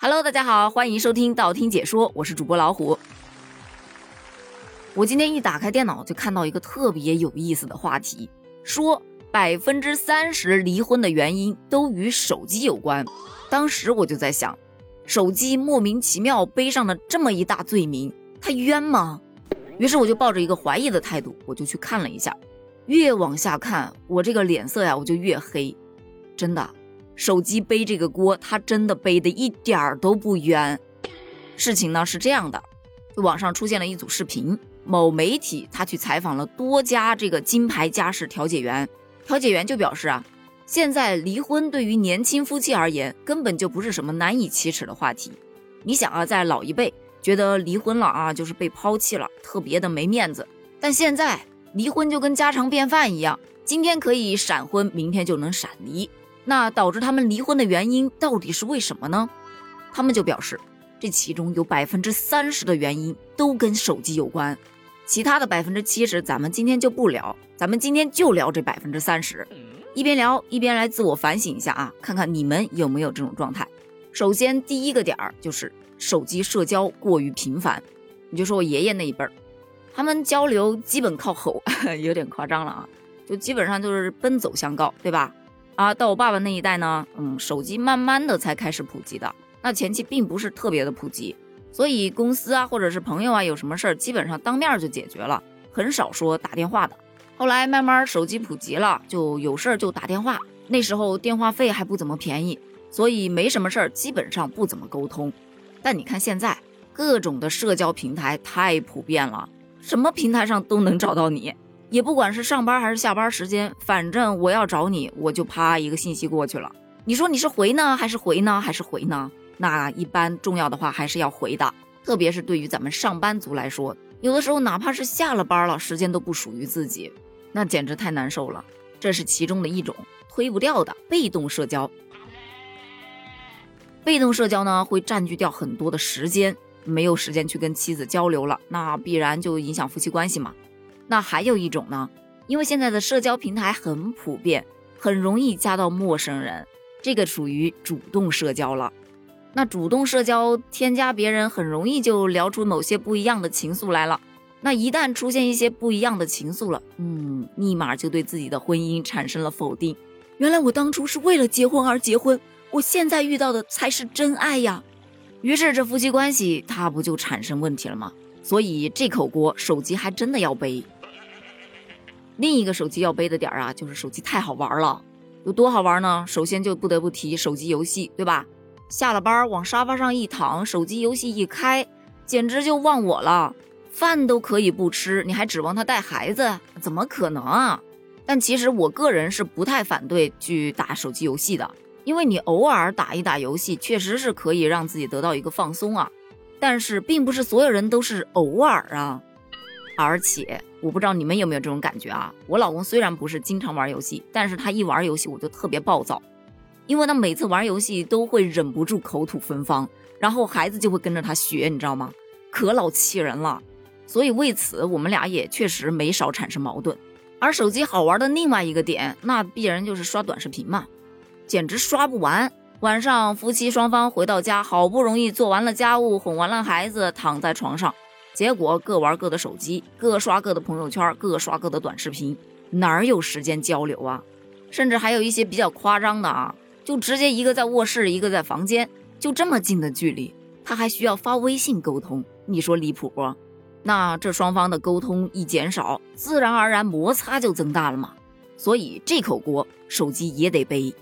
Hello，大家好，欢迎收听道听解说，我是主播老虎。我今天一打开电脑，就看到一个特别有意思的话题，说百分之三十离婚的原因都与手机有关。当时我就在想，手机莫名其妙背上了这么一大罪名，他冤吗？于是我就抱着一个怀疑的态度，我就去看了一下。越往下看，我这个脸色呀，我就越黑，真的。手机背这个锅，他真的背的一点儿都不冤。事情呢是这样的，网上出现了一组视频，某媒体他去采访了多家这个金牌家事调解员，调解员就表示啊，现在离婚对于年轻夫妻而言根本就不是什么难以启齿的话题。你想啊，在老一辈觉得离婚了啊就是被抛弃了，特别的没面子，但现在离婚就跟家常便饭一样，今天可以闪婚，明天就能闪离。那导致他们离婚的原因到底是为什么呢？他们就表示，这其中有百分之三十的原因都跟手机有关，其他的百分之七十咱们今天就不聊，咱们今天就聊这百分之三十。一边聊一边来自我反省一下啊，看看你们有没有这种状态。首先第一个点儿就是手机社交过于频繁，你就说我爷爷那一辈儿，他们交流基本靠吼，有点夸张了啊，就基本上就是奔走相告，对吧？啊，到我爸爸那一代呢，嗯，手机慢慢的才开始普及的，那前期并不是特别的普及，所以公司啊或者是朋友啊有什么事儿，基本上当面就解决了，很少说打电话的。后来慢慢手机普及了，就有事儿就打电话，那时候电话费还不怎么便宜，所以没什么事儿，基本上不怎么沟通。但你看现在各种的社交平台太普遍了，什么平台上都能找到你。也不管是上班还是下班时间，反正我要找你，我就啪一个信息过去了。你说你是回呢，还是回呢，还是回呢？那一般重要的话还是要回的，特别是对于咱们上班族来说，有的时候哪怕是下了班了，时间都不属于自己，那简直太难受了。这是其中的一种推不掉的被动社交。被动社交呢，会占据掉很多的时间，没有时间去跟妻子交流了，那必然就影响夫妻关系嘛。那还有一种呢，因为现在的社交平台很普遍，很容易加到陌生人，这个属于主动社交了。那主动社交添加别人，很容易就聊出某些不一样的情愫来了。那一旦出现一些不一样的情愫了，嗯，立马就对自己的婚姻产生了否定。原来我当初是为了结婚而结婚，我现在遇到的才是真爱呀。于是这夫妻关系它不就产生问题了吗？所以这口锅手机还真的要背。另一个手机要背的点儿啊，就是手机太好玩了，有多好玩呢？首先就不得不提手机游戏，对吧？下了班往沙发上一躺，手机游戏一开，简直就忘我了，饭都可以不吃，你还指望他带孩子？怎么可能啊？但其实我个人是不太反对去打手机游戏的，因为你偶尔打一打游戏，确实是可以让自己得到一个放松啊。但是并不是所有人都是偶尔啊。而且我不知道你们有没有这种感觉啊？我老公虽然不是经常玩游戏，但是他一玩游戏我就特别暴躁，因为他每次玩游戏都会忍不住口吐芬芳，然后孩子就会跟着他学，你知道吗？可老气人了。所以为此我们俩也确实没少产生矛盾。而手机好玩的另外一个点，那必然就是刷短视频嘛，简直刷不完。晚上夫妻双方回到家，好不容易做完了家务，哄完了孩子，躺在床上。结果各玩各的手机，各刷各的朋友圈，各刷各的短视频，哪儿有时间交流啊？甚至还有一些比较夸张的啊，就直接一个在卧室，一个在房间，就这么近的距离，他还需要发微信沟通，你说离谱不？那这双方的沟通一减少，自然而然摩擦就增大了嘛。所以这口锅手机也得背。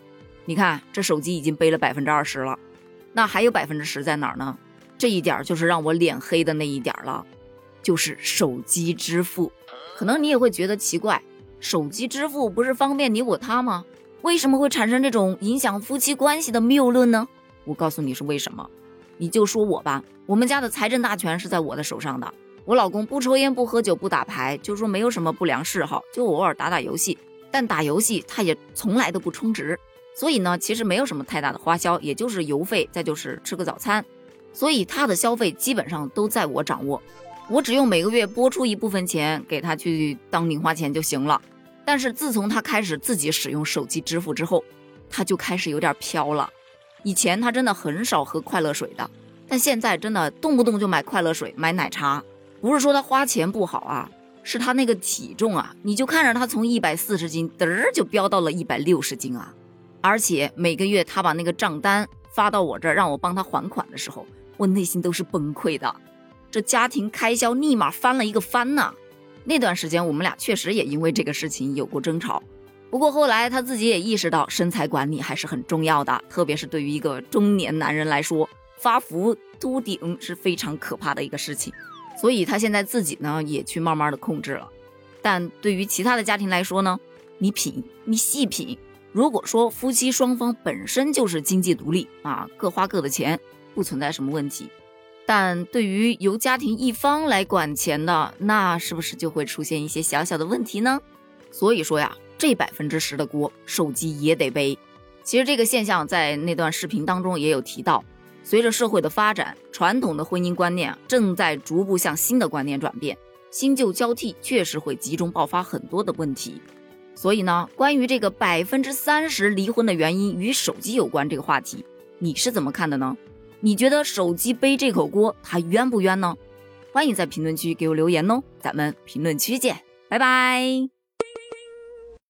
你看这手机已经背了百分之二十了，那还有百分之十在哪儿呢？这一点就是让我脸黑的那一点了，就是手机支付。可能你也会觉得奇怪，手机支付不是方便你我他吗？为什么会产生这种影响夫妻关系的谬论呢？我告诉你是为什么。你就说我吧，我们家的财政大权是在我的手上的。我老公不抽烟不喝酒不打牌，就说没有什么不良嗜好，就偶尔打打游戏。但打游戏他也从来都不充值，所以呢，其实没有什么太大的花销，也就是邮费，再就是吃个早餐。所以他的消费基本上都在我掌握，我只用每个月拨出一部分钱给他去当零花钱就行了。但是自从他开始自己使用手机支付之后，他就开始有点飘了，以前他真的很少喝快乐水的，但现在真的动不动就买快乐水、买奶茶。不是说他花钱不好啊，是他那个体重啊，你就看着他从一百四十斤嘚儿就飙到了一百六十斤啊！而且每个月他把那个账单发到我这儿，让我帮他还款的时候，我内心都是崩溃的。这家庭开销立马翻了一个番呐！那段时间我们俩确实也因为这个事情有过争吵。不过后来他自己也意识到身材管理还是很重要的，特别是对于一个中年男人来说，发福秃顶是非常可怕的一个事情。所以他现在自己呢也去慢慢的控制了。但对于其他的家庭来说呢，你品，你细品。如果说夫妻双方本身就是经济独立啊，各花各的钱，不存在什么问题。但对于由家庭一方来管钱的，那是不是就会出现一些小小的问题呢？所以说呀。这百分之十的锅，手机也得背。其实这个现象在那段视频当中也有提到。随着社会的发展，传统的婚姻观念正在逐步向新的观念转变，新旧交替确实会集中爆发很多的问题。所以呢，关于这个百分之三十离婚的原因与手机有关这个话题，你是怎么看的呢？你觉得手机背这口锅，它冤不冤呢？欢迎在评论区给我留言哦，咱们评论区见，拜拜。